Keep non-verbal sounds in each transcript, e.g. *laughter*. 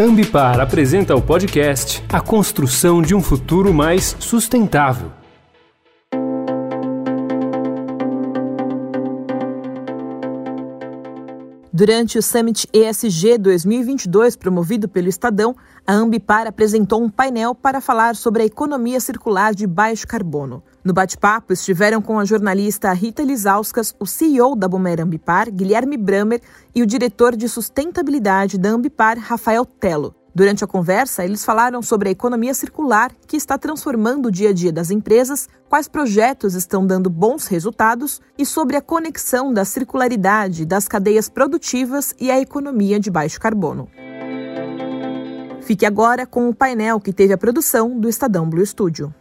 Ambipar apresenta o podcast A Construção de um Futuro Mais Sustentável. Durante o Summit ESG 2022, promovido pelo Estadão, a Ambipar apresentou um painel para falar sobre a economia circular de baixo carbono. No bate-papo estiveram com a jornalista Rita Lisauskas, o CEO da Bomer Ambipar, Guilherme Bramer, e o diretor de sustentabilidade da Ambipar, Rafael Tello. Durante a conversa, eles falaram sobre a economia circular que está transformando o dia a dia das empresas, quais projetos estão dando bons resultados e sobre a conexão da circularidade das cadeias produtivas e a economia de baixo carbono. Fique agora com o painel que teve a produção do Estadão Blue Studio.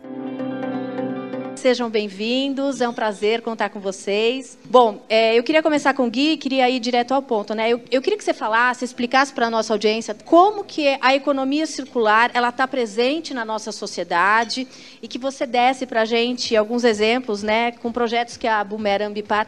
Sejam bem-vindos, é um prazer contar com vocês. Bom, é, eu queria começar com o Gui, queria ir direto ao ponto. Né? Eu, eu queria que você falasse, explicasse para a nossa audiência como que a economia circular ela está presente na nossa sociedade e que você desse para a gente alguns exemplos né, com projetos que a Bumer Ambipar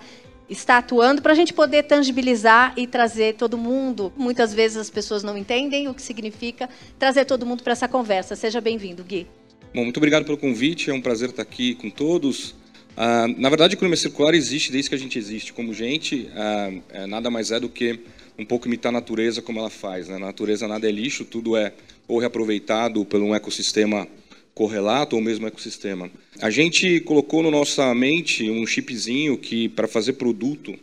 está atuando para a gente poder tangibilizar e trazer todo mundo. Muitas vezes as pessoas não entendem o que significa trazer todo mundo para essa conversa. Seja bem-vindo, Gui. Bom, muito obrigado pelo convite, é um prazer estar aqui com todos. Ah, na verdade, a economia circular existe desde que a gente existe como gente, ah, é, nada mais é do que um pouco imitar a natureza como ela faz. Né? Na natureza nada é lixo, tudo é ou reaproveitado pelo um ecossistema correlato ou mesmo ecossistema. A gente colocou na nossa mente um chipzinho que, para fazer produto,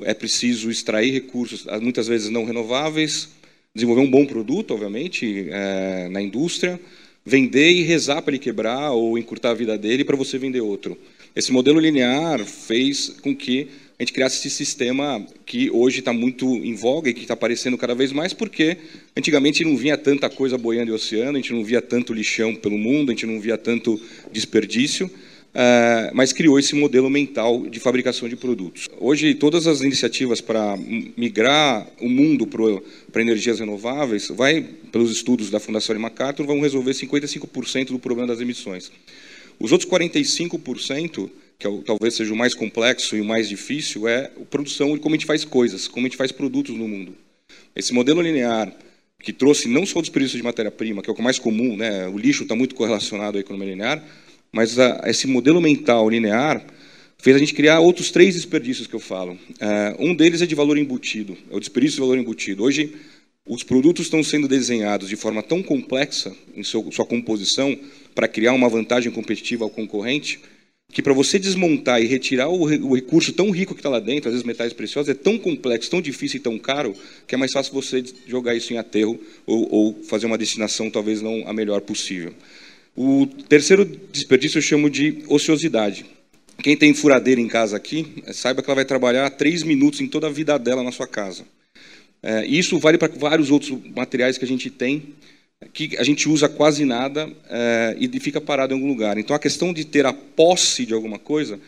é preciso extrair recursos, muitas vezes não renováveis, desenvolver um bom produto, obviamente, é, na indústria, vender e rezar para ele quebrar ou encurtar a vida dele para você vender outro. Esse modelo linear fez com que a gente criasse esse sistema que hoje está muito em voga e que está aparecendo cada vez mais, porque antigamente não vinha tanta coisa boiando em oceano, a gente não via tanto lixão pelo mundo, a gente não via tanto desperdício. Uh, mas criou esse modelo mental de fabricação de produtos. Hoje, todas as iniciativas para migrar o mundo para energias renováveis, vai, pelos estudos da Fundação MacArthur, vão resolver 55% do problema das emissões. Os outros 45%, que é talvez seja o mais complexo e o mais difícil, é a produção e como a gente faz coisas, como a gente faz produtos no mundo. Esse modelo linear, que trouxe não só o desperdício de matéria-prima, que é o mais comum, né? o lixo está muito correlacionado à economia linear, mas a, esse modelo mental linear fez a gente criar outros três desperdícios que eu falo. Uh, um deles é de valor embutido, é o desperdício de valor embutido. Hoje, os produtos estão sendo desenhados de forma tão complexa em seu, sua composição para criar uma vantagem competitiva ao concorrente, que para você desmontar e retirar o, o recurso tão rico que está lá dentro, às vezes metais preciosos, é tão complexo, tão difícil e tão caro, que é mais fácil você jogar isso em aterro ou, ou fazer uma destinação talvez não a melhor possível. O terceiro desperdício eu chamo de ociosidade. Quem tem furadeira em casa aqui, é, saiba que ela vai trabalhar três minutos em toda a vida dela na sua casa. É, isso vale para vários outros materiais que a gente tem, que a gente usa quase nada é, e fica parado em algum lugar. Então, a questão de ter a posse de alguma coisa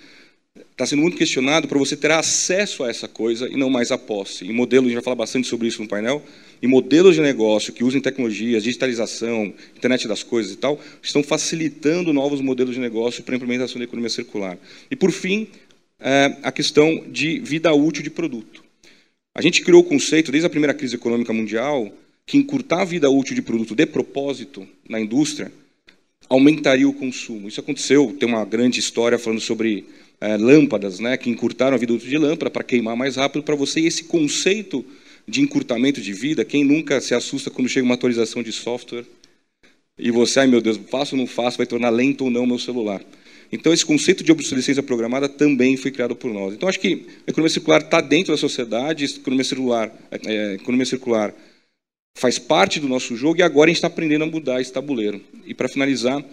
está sendo muito questionado para você ter acesso a essa coisa e não mais a posse. Em modelo, a gente vai falar bastante sobre isso no painel, e modelos de negócio que usem tecnologias, digitalização, internet das coisas e tal, estão facilitando novos modelos de negócio para a implementação da economia circular. E, por fim, é, a questão de vida útil de produto. A gente criou o conceito, desde a primeira crise econômica mundial, que encurtar a vida útil de produto de propósito na indústria aumentaria o consumo. Isso aconteceu, tem uma grande história falando sobre é, lâmpadas, né, que encurtaram a vida útil de lâmpada para queimar mais rápido para você. E esse conceito de encurtamento de vida, quem nunca se assusta quando chega uma atualização de software e você, ai meu Deus, faço ou não faço, vai tornar lento ou não meu celular. Então, esse conceito de obsolescência programada também foi criado por nós. Então, acho que a economia circular está dentro da sociedade, a economia circular, é, economia circular faz parte do nosso jogo e agora a gente está aprendendo a mudar esse tabuleiro. E, para finalizar,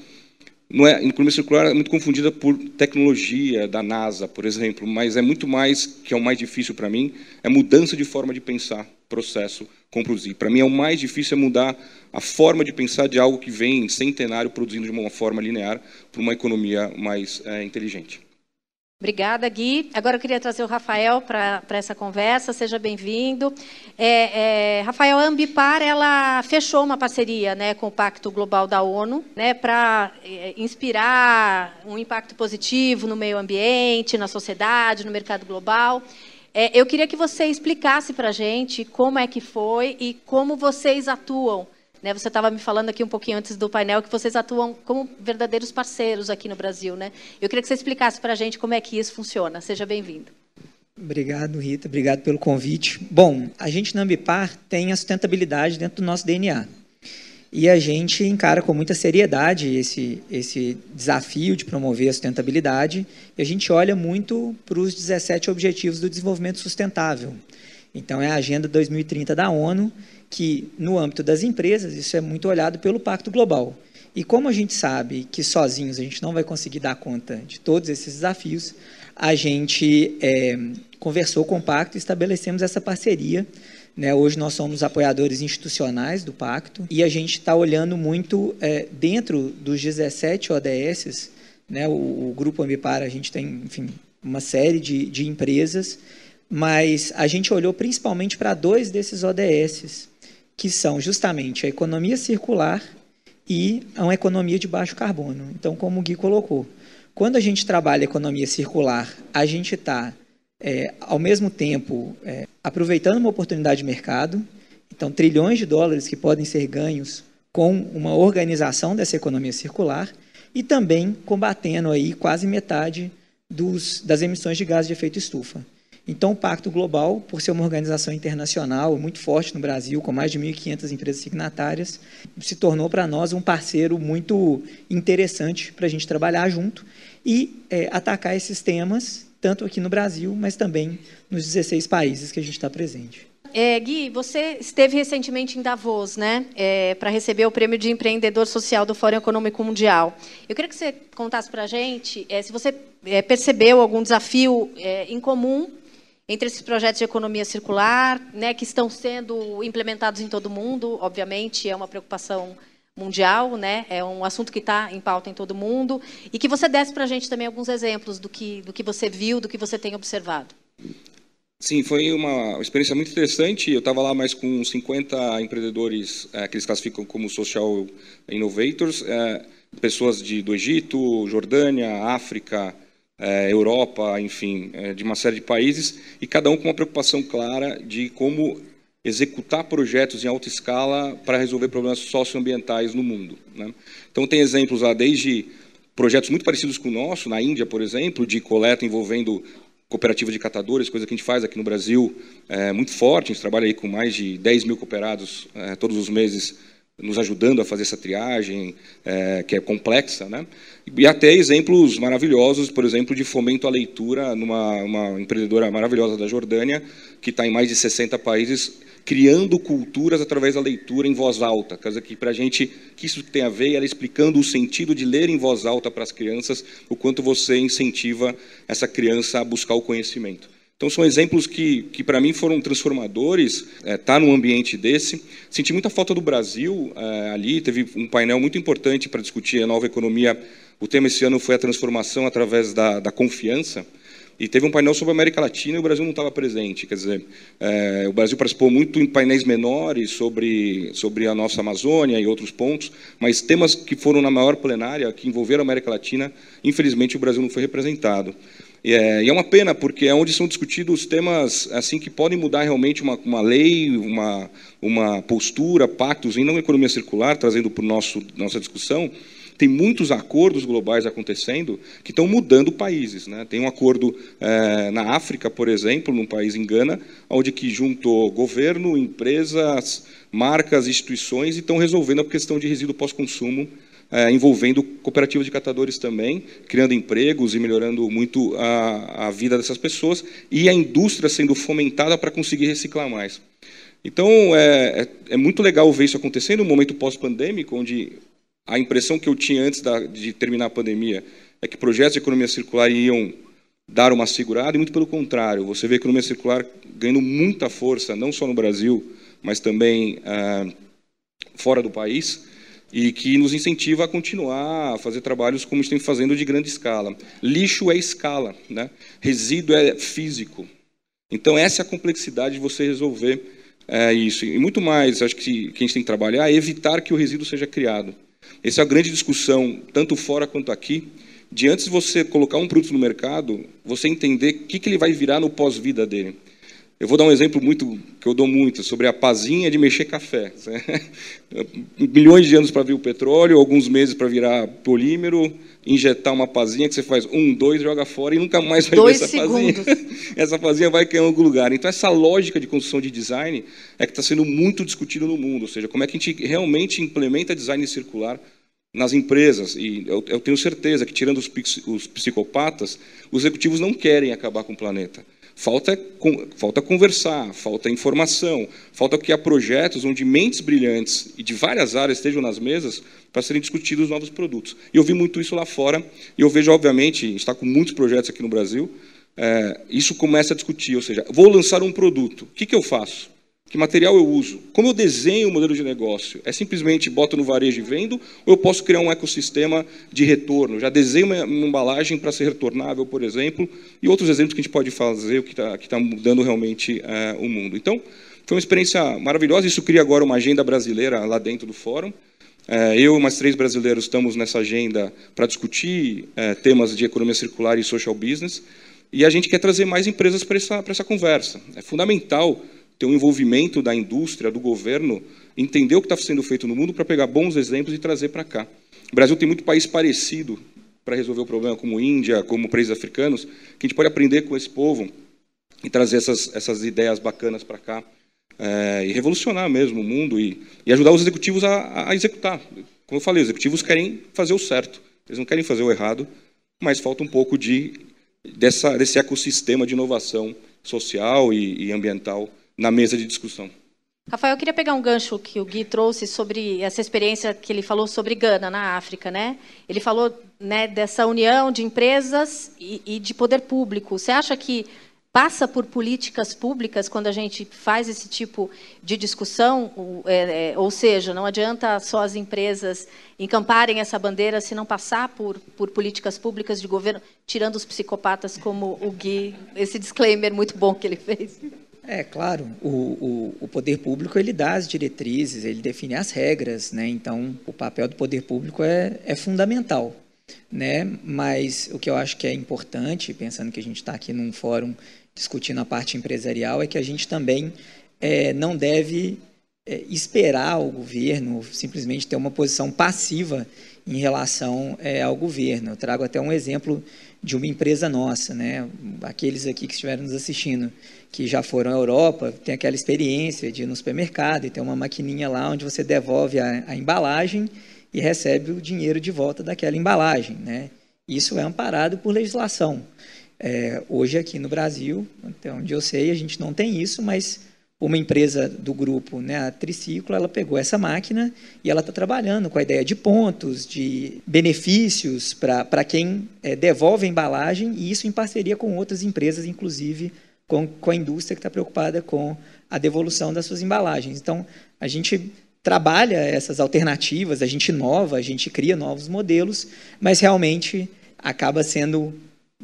não é, economia circular é muito confundida por tecnologia da NASA, por exemplo, mas é muito mais, que é o mais difícil para mim, é mudança de forma de pensar processo com produzir. Para mim, é o mais difícil é mudar a forma de pensar de algo que vem centenário produzindo de uma forma linear para uma economia mais é, inteligente. Obrigada, Gui. Agora eu queria trazer o Rafael para essa conversa. Seja bem-vindo. É, é, Rafael, a Ambipar ela fechou uma parceria né, com o Pacto Global da ONU né, para é, inspirar um impacto positivo no meio ambiente, na sociedade, no mercado global. É, eu queria que você explicasse para a gente como é que foi e como vocês atuam Né? Você estava me falando aqui um pouquinho antes do painel que vocês atuam como verdadeiros parceiros aqui no Brasil. Né? Eu queria que você explicasse para a gente como é que isso funciona. Seja bem-vindo. Obrigado, Rita. Obrigado pelo convite. Bom, a gente na Ambipar tem a sustentabilidade dentro do nosso DNA. E a gente encara com muita seriedade esse, esse desafio de promover a sustentabilidade. E a gente olha muito para os 17 Objetivos do Desenvolvimento Sustentável. Então, é a Agenda 2030 da ONU, que, no âmbito das empresas, isso é muito olhado pelo Pacto Global. E como a gente sabe que sozinhos a gente não vai conseguir dar conta de todos esses desafios, a gente é, conversou com o Pacto e estabelecemos essa parceria. Né? Hoje nós somos apoiadores institucionais do Pacto e a gente está olhando muito é, dentro dos 17 ODS, né? o, o Grupo Ambipar, a gente tem, enfim, uma série de, de empresas, mas a gente olhou principalmente para dois desses ODS, que são justamente a economia circular e uma economia de baixo carbono. Então, como o Gui colocou, quando a gente trabalha economia circular, a gente está, é, ao mesmo tempo, é, aproveitando uma oportunidade de mercado, então, trilhões de dólares que podem ser ganhos com uma organização dessa economia circular e também combatendo aí quase metade dos, das emissões de gás de efeito estufa. Então, o Pacto Global, por ser uma organização internacional muito forte no Brasil, com mais de 1.500 empresas signatárias, se tornou para nós um parceiro muito interessante para a gente trabalhar junto e é, atacar esses temas, tanto aqui no Brasil, mas também nos 16 países que a gente está presente. É, Gui, você esteve recentemente em Davos, né, é, para receber o prêmio de empreendedor social do Fórum Econômico Mundial. Eu queria que você contasse para a gente é, se você é, percebeu algum desafio é, em comum entre esses projetos de economia circular, né, que estão sendo implementados em todo o mundo, obviamente é uma preocupação mundial, né, é um assunto que está em pauta em todo o mundo, e que você desse para a gente também alguns exemplos do que, do que você viu, do que você tem observado. Sim, foi uma experiência muito interessante. Eu estava lá mais com 50 empreendedores é, que eles classificam como social innovators, é, pessoas de, do Egito, Jordânia, África, Europa, enfim, é, de uma série de países, e cada um com uma preocupação clara de como executar projetos em alta escala para resolver problemas socioambientais no mundo. Né? Então, tem exemplos lá desde projetos muito parecidos com o nosso, na Índia, por exemplo, de coleta envolvendo cooperativa de catadores, coisa que a gente faz aqui no Brasil é, muito forte. A gente trabalha aí com mais de 10 mil cooperados é, todos os meses nos ajudando a fazer essa triagem, é, que é complexa, né? E até exemplos maravilhosos, por exemplo, de fomento à leitura numa uma empreendedora maravilhosa da Jordânia, que está em mais de 60 países, criando culturas através da leitura em voz alta. Coisa que para a gente, que isso tem a ver, ela explicando o sentido de ler em voz alta para as crianças, o quanto você incentiva essa criança a buscar o conhecimento. Então, são exemplos que, que para mim, foram transformadores, estar é, tá num ambiente desse. Senti muita falta do Brasil é, ali, teve um painel muito importante para discutir a nova economia. O tema esse ano foi a transformação através da, da confiança. E teve um painel sobre a América Latina e o Brasil não estava presente. Quer dizer, é, o Brasil participou muito em painéis menores sobre, sobre a nossa Amazônia e outros pontos, mas temas que foram na maior plenária, que envolveram a América Latina, infelizmente o Brasil não foi representado. E é, e é uma pena, porque é onde são discutidos temas assim que podem mudar realmente uma, uma lei, uma, uma postura, pactos em não economia circular, trazendo para nosso nossa discussão. Tem muitos acordos globais acontecendo que estão mudando países. Né? Tem um acordo é, na África, por exemplo, num país em Gana, onde que juntou governo, empresas, marcas, instituições e estão resolvendo a questão de resíduo pós-consumo é, envolvendo cooperativas de catadores também, criando empregos e melhorando muito a, a vida dessas pessoas, e a indústria sendo fomentada para conseguir reciclar mais. Então, é, é, é, muito legal ver isso acontecendo no momento pós-pandêmico, onde a impressão que eu tinha antes da, de terminar a pandemia é que projetos de economia circular iam dar uma segurada, e muito pelo contrário, você vê a economia circular ganhando muita força, não só no Brasil, mas também ah, fora do país, e que nos incentiva a continuar a fazer trabalhos como estamos fazendo de grande escala. Lixo é escala, né? resíduo é físico. Então, essa é a complexidade de você resolver é, isso. E muito mais, acho que, que a gente tem que trabalhar é evitar que o resíduo seja criado. Essa é a grande discussão, tanto fora quanto aqui, de antes de você colocar um produto no mercado, você entender o que, que ele vai virar no pós-vida dele. Eu vou dar um exemplo muito que eu dou muito sobre a pazinha de mexer café. *laughs* Milhões de anos para vir o petróleo, alguns meses para virar polímero, injetar uma pazinha que você faz um, dois, joga fora e nunca mais vai dois ver essa segundos. pazinha. *laughs* Essa pazinha vai cair em algum lugar. Então essa lógica de construção de design é que está sendo muito discutido no mundo, ou seja, como é que a gente realmente implementa design circular nas empresas. E eu, eu tenho certeza que tirando os, os psicopatas, os executivos não querem acabar com o planeta. Falta, falta conversar, falta informação, falta que há projetos onde mentes brilhantes e de várias áreas estejam nas mesas para serem discutidos novos produtos. E eu vi muito isso lá fora, e eu vejo, obviamente, a gente está com muitos projetos aqui no Brasil, é, isso começa a discutir, ou seja, vou lançar um produto, o que, que eu faço? Que material eu uso? Como eu desenho o modelo de negócio? É simplesmente boto no varejo e vendo? Ou eu posso criar um ecossistema de retorno? Já desenho uma, uma embalagem para ser retornável, por exemplo, e outros exemplos que a gente pode fazer, o que está tá mudando realmente é, o mundo. Então, foi uma experiência maravilhosa. Isso cria agora uma agenda brasileira lá dentro do fórum. É, eu e mais três brasileiros estamos nessa agenda para discutir é, temas de economia circular e social business. E a gente quer trazer mais empresas para essa, essa conversa. É fundamental ter um envolvimento da indústria, do governo, entender o que está sendo feito no mundo para pegar bons exemplos e trazer para cá. O Brasil tem muito país parecido para resolver o problema, como Índia, como países africanos, que a gente pode aprender com esse povo e trazer essas, essas ideias bacanas para cá é, e revolucionar mesmo o mundo e, e ajudar os executivos a, a, executar. Como eu falei, os executivos querem fazer o certo, eles não querem fazer o errado, mas falta um pouco de dessa, desse ecossistema de inovação social e, e ambiental na mesa de discussão. Rafael, eu queria pegar um gancho que o Gui trouxe sobre essa experiência que ele falou sobre Gana, na África. Né? Ele falou né, dessa união de empresas e, e de poder público. Você acha que passa por políticas públicas quando a gente faz esse tipo de discussão, é, é, ou seja, não adianta só as empresas encamparem essa bandeira se não passar por, por políticas públicas de governo, tirando os psicopatas como o Gui, esse disclaimer muito bom que ele fez. É, claro, o, o, o, poder público ele dá as diretrizes, ele define as regras, né? então o papel do poder público é, é fundamental. Né? Mas o que eu acho que é importante, pensando que a gente está aqui num fórum discutindo a parte empresarial, é que a gente também é, não deve é, esperar o governo simplesmente ter uma posição passiva em relação é, ao governo. Eu trago até um exemplo de uma empresa nossa, né? aqueles aqui que estiveram nos assistindo que já foram à Europa, tem aquela experiência de ir no supermercado e ter uma maquininha lá onde você devolve a, a embalagem e recebe o dinheiro de volta daquela embalagem. Né? Isso é amparado por legislação. É, hoje aqui no Brasil, até onde eu sei, a gente não tem isso, mas uma empresa do grupo, né, a Triciclo, ela pegou essa máquina e ela está trabalhando com a ideia de pontos, de benefícios para quem é, devolve a embalagem, e isso em parceria com outras empresas, inclusive com, com a indústria que está preocupada com a devolução das suas embalagens. Então, a gente trabalha essas alternativas, a gente inova, a gente cria novos modelos, mas realmente acaba sendo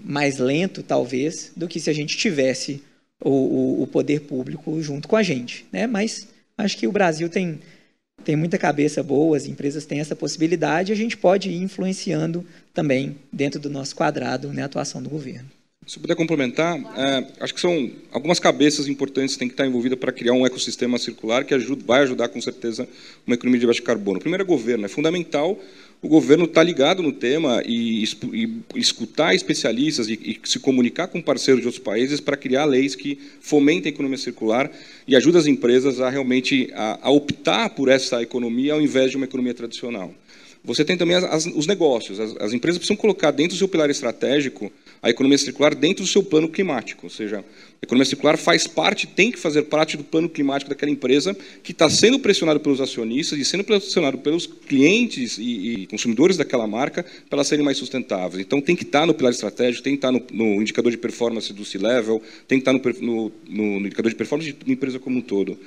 mais lento, talvez, do que se a gente tivesse o, o, poder público junto com a gente. Né? Mas acho que o Brasil tem, tem muita cabeça boa, as empresas têm essa possibilidade, a gente pode ir influenciando também, dentro do nosso quadrado, né, a atuação do governo. Se eu puder complementar, é, acho que são algumas cabeças importantes que têm que estar envolvidas para criar um ecossistema circular que ajuda, vai ajudar, com certeza, uma economia de baixo carbono. Primeiro é governo. É fundamental o governo estar ligado no tema e, e escutar especialistas e, e, se comunicar com parceiros de outros países para criar leis que fomentem a economia circular e ajudem as empresas a realmente a, a optar por essa economia ao invés de uma economia tradicional. Você tem também as, as, os negócios. As, as, empresas precisam colocar dentro do seu pilar estratégico a economia circular dentro do seu plano climático. Ou seja, a economia circular faz parte, tem que fazer parte do plano climático daquela empresa que está sendo pressionado pelos acionistas e sendo pressionado pelos clientes e, e consumidores daquela marca para elas serem mais sustentáveis. Então, tem que estar no pilar estratégico, tem que estar no, no indicador de performance do C-Level, tem que estar no, no, no indicador de performance uma empresa como um todo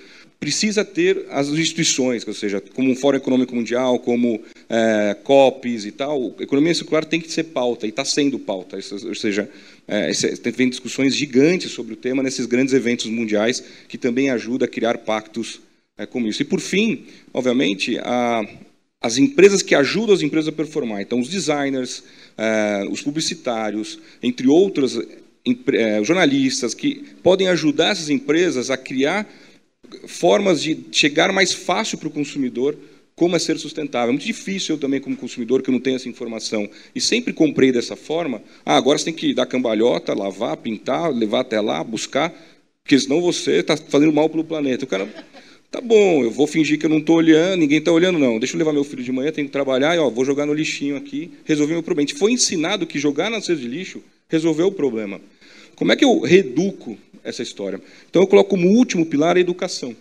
precisa ter as instituições, ou seja, como um Fórum Econômico Mundial, como é, COPs e tal, economia circular tem que ser pauta, e está sendo pauta, ou seja, é, tem discussões gigantes sobre o tema nesses grandes eventos mundiais, que também ajuda a criar pactos é, como isso. E, por fim, obviamente, a, as empresas que ajudam as empresas a performar, então os designers, é, os publicitários, entre outras é, jornalistas que podem ajudar essas empresas a criar formas de chegar mais fácil para o consumidor como é ser sustentável. É muito difícil eu também, como consumidor, que eu não tenho essa informação, e sempre comprei dessa forma, ah, agora você tem que dar cambalhota, lavar, pintar, levar até lá, buscar, porque senão você está fazendo mal para o planeta. O cara, tá bom, eu vou fingir que eu não estou olhando, ninguém está olhando, não. Deixa eu levar meu filho de manhã, tenho que trabalhar, e ó, vou jogar no lixinho aqui, resolvi meu problema. A gente foi ensinado que jogar na cesta de lixo resolveu o problema. Como é que eu reduco essa história? Então eu coloco como último pilar a educação.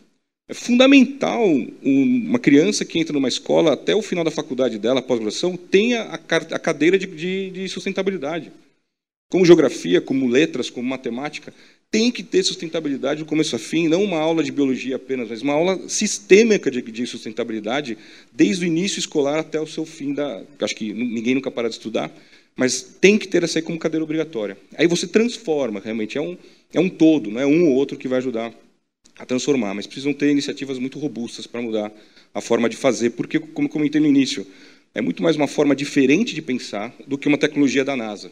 É fundamental uma criança que entra numa escola, até o final da faculdade dela, pós-graduação, tenha a cadeira de, de, de sustentabilidade. Como geografia, como letras, como matemática, tem que ter sustentabilidade do começo a fim, não uma aula de biologia apenas, mas uma aula sistêmica de, de, sustentabilidade, desde o início escolar até o seu fim da. Acho que ninguém nunca para de estudar, mas tem que ter essa aí como cadeira obrigatória. Aí você transforma, realmente, é um, é um todo, não é um ou outro que vai ajudar a transformar, mas precisam ter iniciativas muito robustas para mudar a forma de fazer, porque, como comentei no início, é muito mais uma forma diferente de pensar do que uma tecnologia da NASA.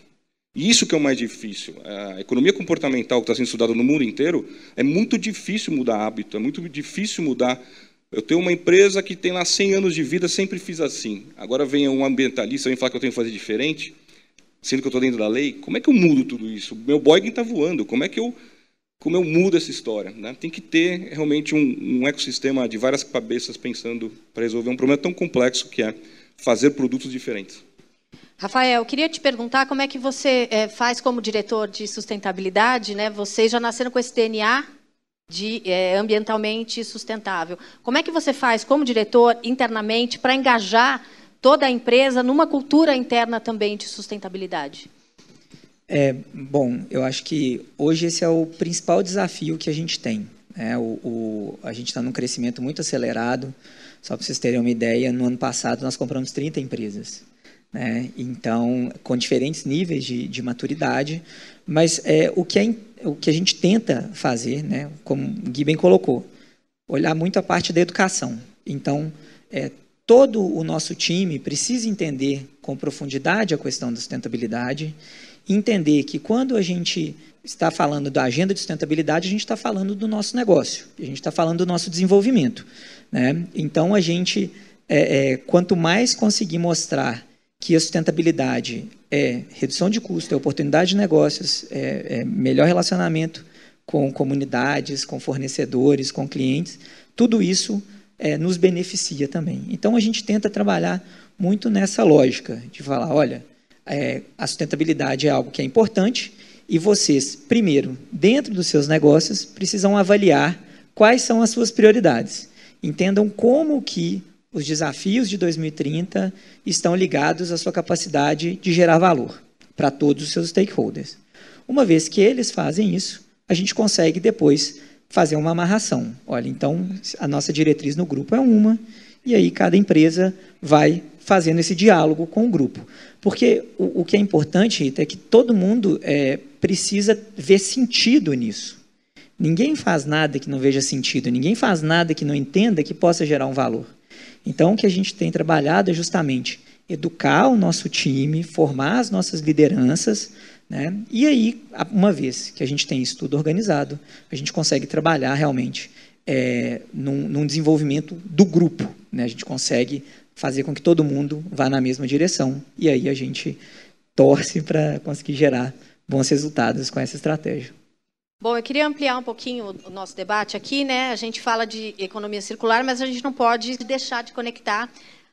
E isso que é o mais difícil. A economia comportamental que está sendo estudada no mundo inteiro, é muito difícil mudar hábito, é muito difícil mudar. Eu tenho uma empresa que tem lá 100 anos de vida, sempre fiz assim. Agora vem um ambientalista e falar que eu tenho que fazer diferente, sendo que eu estou dentro da lei. Como é que eu mudo tudo isso? Meu Boeing está voando. Como é que eu como eu mudo essa história. Né? Tem que ter realmente um, um ecossistema de várias cabeças pensando para resolver um problema tão complexo que é fazer produtos diferentes. Rafael, eu queria te perguntar como é que você é, faz como diretor de sustentabilidade, né? Vocês já nasceram com esse DNA de é, ambientalmente sustentável. Como é que você faz como diretor internamente para engajar toda a empresa numa cultura interna também de sustentabilidade? É, bom, eu acho que hoje esse é o principal desafio que a gente tem. Né? O, o, a gente está num crescimento muito acelerado. Só para vocês terem uma ideia, no ano passado nós compramos 30 empresas. Né? Então, com diferentes níveis de, de maturidade. Mas é, o, que é, o que a gente tenta fazer, né? como o Gui bem colocou, olhar muito a parte da educação. Então, é, todo o nosso time precisa entender com profundidade a questão da sustentabilidade entender que quando a gente está falando da agenda de sustentabilidade, a gente está falando do nosso negócio, a gente está falando do nosso desenvolvimento. Né? Então, a gente, é, é, quanto mais conseguir mostrar que a sustentabilidade é redução de custo, é oportunidade de negócios, é, é melhor relacionamento com comunidades, com fornecedores, com clientes, tudo isso é, nos beneficia também. Então, a gente tenta trabalhar muito nessa lógica de falar, olha, é, a sustentabilidade é algo que é importante e vocês, primeiro, dentro dos seus negócios, precisam avaliar quais são as suas prioridades. Entendam como que os desafios de 2030 estão ligados à sua capacidade de gerar valor para todos os seus stakeholders. Uma vez que eles fazem isso, a gente consegue depois fazer uma amarração. Olha, então a nossa diretriz no grupo é uma, e aí cada empresa vai fazendo esse diálogo com o grupo. Porque o, o que é importante, Rita, é que todo mundo é, precisa ver sentido nisso. Ninguém faz nada que não veja sentido, ninguém faz nada que não entenda que possa gerar um valor. Então, o que a gente tem trabalhado é justamente educar o nosso time, formar as nossas lideranças, né? e aí, uma vez que a gente tem isso tudo organizado, a gente consegue trabalhar realmente é, num, num, desenvolvimento do grupo. Né? A gente consegue fazer com que todo mundo vá na mesma direção. E aí a gente torce *laughs* para conseguir gerar bons resultados com essa estratégia. Bom, eu queria ampliar um pouquinho o nosso debate aqui, né? A gente fala de economia circular, mas a gente não pode deixar de conectar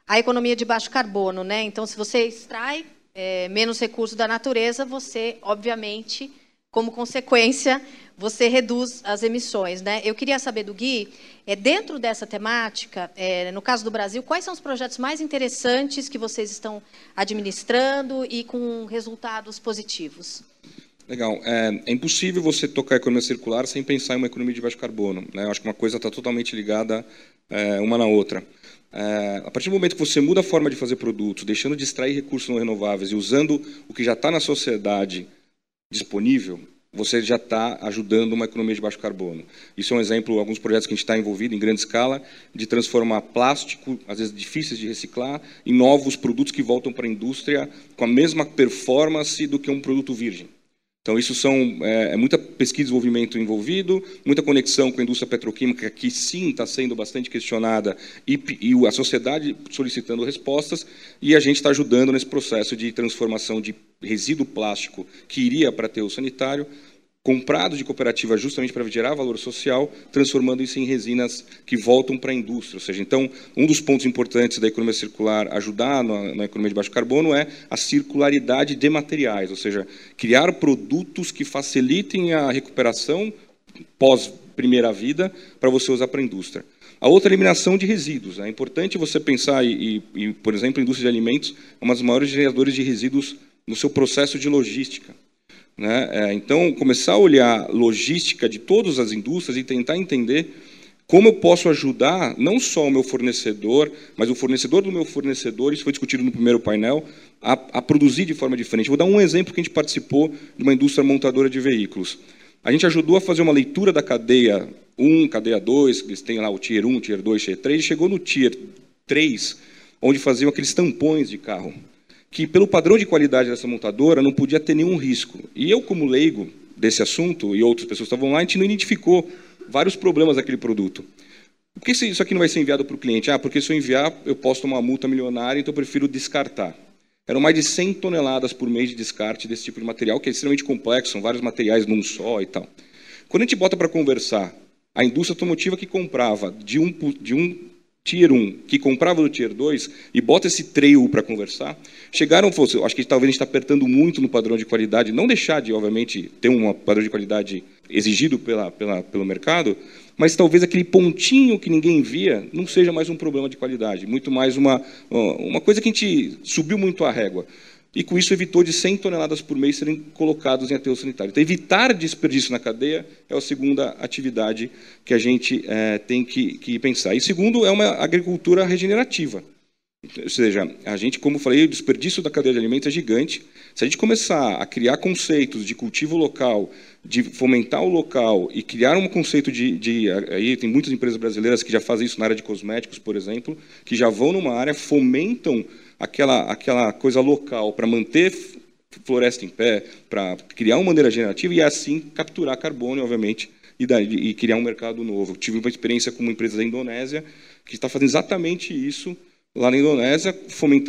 a economia de baixo carbono, né? Então, se você extrai é, menos recursos da natureza, você, obviamente, como consequência, você reduz as emissões. Né? Eu queria saber do Gui, é, dentro dessa temática, é, no caso do Brasil, quais são os projetos mais interessantes que vocês estão administrando e com resultados positivos? Legal. É, é, impossível você tocar a economia circular sem pensar em uma economia de baixo carbono. Né? Eu acho que uma coisa está totalmente ligada é, uma na outra. É, a partir do momento que você muda a forma de fazer produtos, deixando de extrair recursos não renováveis e usando o que já está na sociedade disponível, você já está ajudando uma economia de baixo carbono. Isso é um exemplo, alguns projetos que a gente está envolvido em grande escala, de transformar plástico, às vezes difíceis de reciclar, em novos produtos que voltam para a indústria com a mesma performance do que um produto virgem. Então, isso são é, é, muita pesquisa e desenvolvimento envolvido, muita conexão com a indústria petroquímica, que sim está sendo bastante questionada, e, e, a sociedade solicitando respostas, e a gente está ajudando nesse processo de transformação de resíduo plástico que iria para aterro sanitário comprado de cooperativa justamente para gerar valor social, transformando isso em resinas que voltam para a indústria. Ou seja, então, um dos pontos importantes da economia circular, ajudar na, na, economia de baixo carbono, é a circularidade de materiais, ou seja, criar produtos que facilitem a recuperação pós primeira vida para você usar para a indústria. A outra é eliminação de resíduos. É importante você pensar, e, e, por exemplo, a indústria de alimentos é uma das maiores geradores de resíduos no seu processo de logística. Né? É, então, começar a olhar logística de todas as indústrias e tentar entender como eu posso ajudar não só o meu fornecedor, mas o fornecedor do meu fornecedor, isso foi discutido no primeiro painel, a, a produzir de forma diferente. Vou dar um exemplo que a gente participou de uma indústria montadora de veículos. A gente ajudou a fazer uma leitura da cadeia 1, cadeia 2, eles têm lá o Tier 1, Tier 2, Tier 3, e chegou no Tier 3, onde faziam aqueles tampões de carro que, pelo padrão de qualidade dessa montadora, não podia ter nenhum risco. E eu, como leigo desse assunto, e outras pessoas estavam lá, a gente não identificou vários problemas daquele produto. Por que isso aqui não vai ser enviado para o cliente? Ah, porque se eu enviar, eu posso tomar uma multa milionária, então eu prefiro descartar. Eram mais de 100 toneladas por mês de descarte desse tipo de material, que é extremamente complexo, são vários materiais num só e tal. Quando a gente bota para conversar a indústria automotiva que comprava de um, de um Tier 1, que comprava do Tier 2 e bota esse trail para conversar, chegaram, fosse, acho que talvez a gente está apertando muito no padrão de qualidade, não deixar de, obviamente, ter um padrão de qualidade exigido pela, pela, pelo mercado, mas talvez aquele pontinho que ninguém via não seja mais um problema de qualidade, muito mais uma, uma coisa que a gente subiu muito a régua e com isso evitou de 100 toneladas por mês serem colocados em aterro sanitário. Então, evitar desperdício na cadeia é a segunda atividade que a gente é, tem que, que, pensar. E segundo, é uma agricultura regenerativa. Ou seja, a gente, como falei, o desperdício da cadeia de alimentos é gigante. Se a gente começar a criar conceitos de cultivo local, de fomentar o local e criar um conceito de, de, aí tem muitas empresas brasileiras que já fazem isso na área de cosméticos, por exemplo, que já vão numa área, fomentam aquela, aquela coisa local para manter floresta em pé, para criar uma maneira generativa e assim capturar carbono, obviamente, e, e criar um mercado novo. tive uma experiência com uma empresa da Indonésia que está fazendo exatamente isso lá na Indonésia,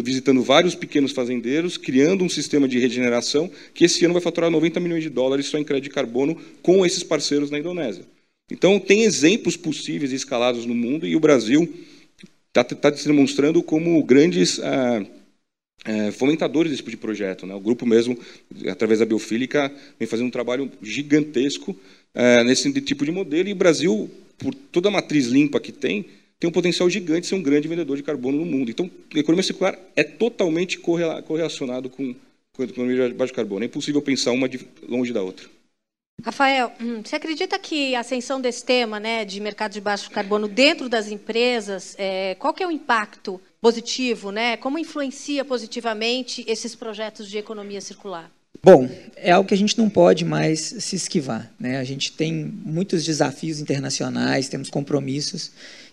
visitando vários pequenos fazendeiros, criando um sistema de regeneração que esse ano vai faturar 90 milhões de dólares só em crédito de carbono com esses parceiros na Indonésia. Então, tem exemplos possíveis e escalados no mundo e o Brasil está tá se demonstrando como grandes ah, ah, fomentadores desse tipo de projeto. Né? O grupo mesmo, através da Biofílica, vem fazendo um trabalho gigantesco ah, nesse tipo de modelo, e o Brasil, por toda a matriz limpa que tem, tem um potencial gigante de ser um grande vendedor de carbono no mundo. Então, a economia circular é totalmente correlacionado com, com a economia de baixo carbono. É impossível pensar uma longe da outra. Rafael, hum, você acredita que a ascensão desse tema, né, de mercado de baixo carbono dentro das empresas, é, qual que é o impacto positivo, né? Como influencia positivamente esses projetos de economia circular? Bom, é algo que a gente não pode mais se esquivar. Né? A gente tem muitos desafios internacionais, temos compromissos.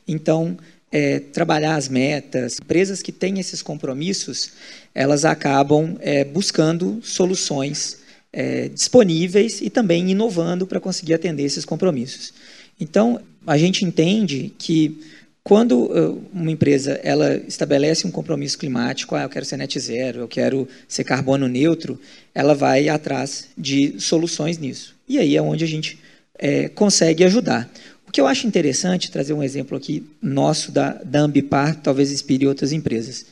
Então, é, trabalhar as metas, empresas que têm esses compromissos, elas acabam é, buscando soluções é, disponíveis e também inovando para conseguir atender esses compromissos. Então, a gente entende que quando uh, uma empresa ela estabelece um compromisso climático, ah, eu quero ser net zero, eu quero ser carbono neutro, ela vai atrás de soluções nisso. E aí é onde a gente é, consegue ajudar. O que eu acho interessante, trazer um exemplo aqui nosso da, da Ambipar, talvez inspire outras empresas.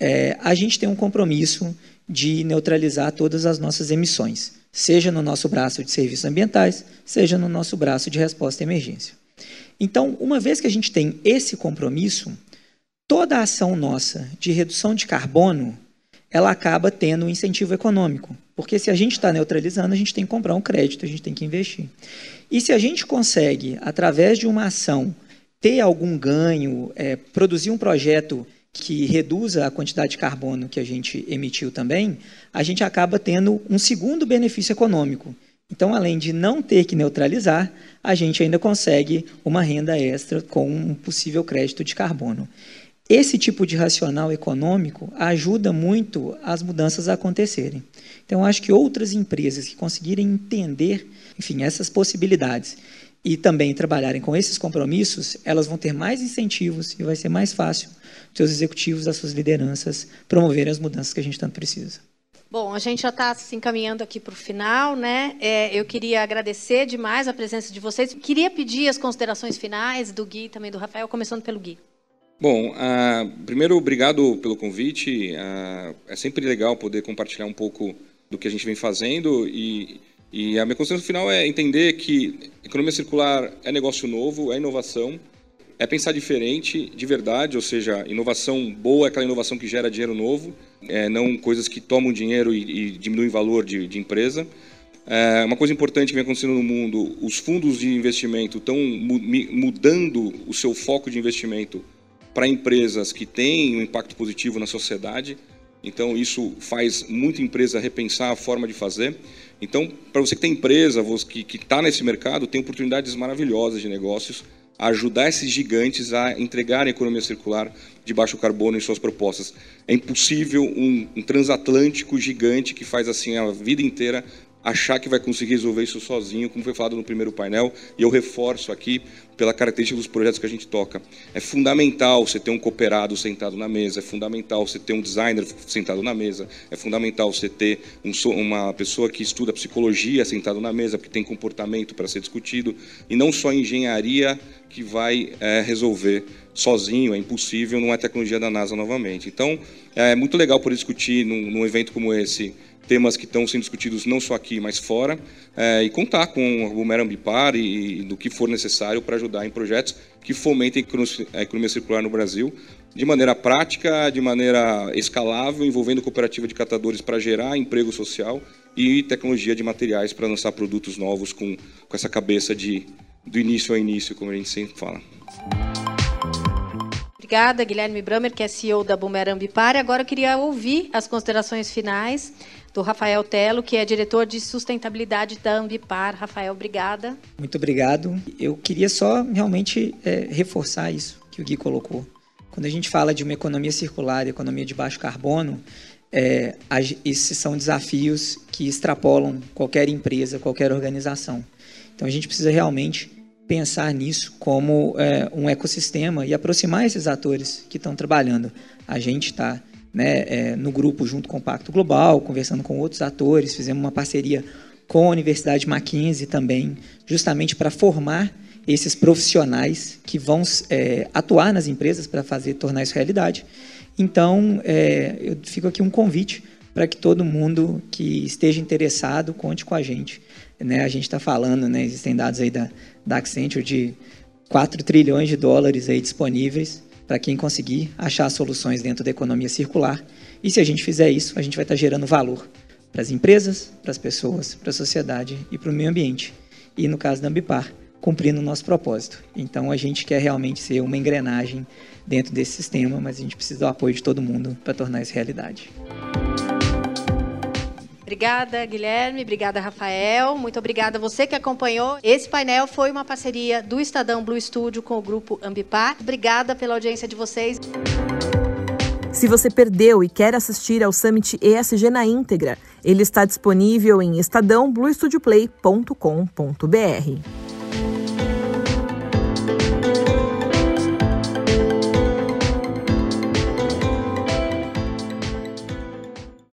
É, a gente tem um compromisso de neutralizar todas as nossas emissões, seja no nosso braço de serviços ambientais, seja no nosso braço de resposta à emergência. Então, uma vez que a gente tem esse compromisso, toda ação nossa de redução de carbono, ela acaba tendo um incentivo econômico, porque se a gente está neutralizando, a gente tem que comprar um crédito, a gente tem que investir. E se a gente consegue, através de uma ação, ter algum ganho, é, produzir um projeto que reduza a quantidade de carbono que a gente emitiu também, a gente acaba tendo um segundo benefício econômico. Então, além de não ter que neutralizar, a gente ainda consegue uma renda extra com um possível crédito de carbono. esse tipo de racional econômico ajuda muito as mudanças a acontecerem. Então, acho que outras empresas que conseguirem entender, enfim, essas possibilidades e também trabalharem com esses compromissos, elas vão ter mais incentivos e vai ser mais fácil seus executivos, das suas lideranças promoverem as mudanças que a gente tanto precisa. Bom, a gente já está se encaminhando aqui para o final, né? É, eu queria agradecer demais a presença de vocês. Queria pedir as considerações finais do Gui e também do Rafael, começando pelo Gui. Bom, uh, primeiro, obrigado pelo convite. Uh, é sempre legal poder compartilhar um pouco do que a gente vem fazendo e, e a minha consideração final é entender que economia circular é negócio novo, é inovação, é pensar diferente, de verdade, ou seja, inovação boa é aquela inovação que gera dinheiro novo, é, não coisas que tomam dinheiro e, e diminuem valor de, de empresa. É, uma coisa importante que vem acontecendo no mundo, os fundos de investimento estão mudando o seu foco de investimento para empresas que têm um impacto positivo na sociedade. Então, isso faz muita empresa repensar a forma de fazer. Então, para você que tem empresa, que está nesse mercado, tem oportunidades maravilhosas de negócios, a ajudar esses gigantes a entregar a economia circular de baixo carbono em suas propostas. É impossível um, um transatlântico gigante que faz assim a vida inteira achar que vai conseguir resolver isso sozinho, como foi falado no primeiro painel, e eu reforço aqui pela característica dos projetos que a gente toca. É fundamental você ter um cooperado sentado na mesa, é fundamental você ter um designer sentado na mesa, é fundamental você ter um, uma pessoa que estuda psicologia sentado na mesa, porque tem comportamento para ser discutido, e não só engenharia que vai é, resolver sozinho, é impossível, não é tecnologia da NASA novamente. Então, é muito legal por discutir num, num evento como esse, temas que estão sendo discutidos não só aqui, mas fora, é, e contar com o Mera Ambipar e, e, do que for necessário para ajudar em projetos que fomentem a economia circular no Brasil, de maneira prática, de maneira escalável, envolvendo cooperativa de catadores para gerar emprego social e tecnologia de materiais para lançar produtos novos com, com essa cabeça de do início ao início, como a gente sempre fala. Obrigada, Guilherme Bramer, que é CEO da Boomer Ambipar. Agora eu queria ouvir as considerações finais do Rafael Telo, que é diretor de sustentabilidade da Ambipar. Rafael, obrigada. Muito obrigado. Eu queria só realmente é, reforçar isso que o Gui colocou. Quando a gente fala de uma economia circular economia de baixo carbono, é, esses são desafios que extrapolam qualquer empresa, qualquer organização. Então a gente precisa realmente pensar nisso como é, um ecossistema e aproximar esses atores que estão trabalhando. A gente está né, é, no grupo junto com o Pacto Global, conversando com outros atores, fizemos uma parceria com a Universidade Mackenzie também, justamente para formar esses profissionais que vão é, atuar nas empresas para fazer tornar isso realidade. Então, é, eu fico aqui um convite para que todo mundo que esteja interessado conte com a gente. Né? A gente está falando, né, existem dados aí da, da Accenture de 4 trilhões de dólares aí disponíveis para quem conseguir achar soluções dentro da economia circular. E se a gente fizer isso, a gente vai estar gerando valor para as empresas, para as pessoas, para a sociedade e para o meio ambiente. E no caso da Ambipar, cumprindo o nosso propósito. Então a gente quer realmente ser uma engrenagem dentro desse sistema, mas a gente precisa do apoio de todo mundo para tornar isso realidade. Obrigada, Guilherme. Obrigada, Rafael. Muito obrigada a você que acompanhou. Esse painel foi uma parceria do Estadão Blue Studio com o grupo Ambipar. Obrigada pela audiência de vocês. Se você perdeu e quer assistir ao Summit ESG na íntegra, ele está disponível em estadãobluestudioplay.com.br.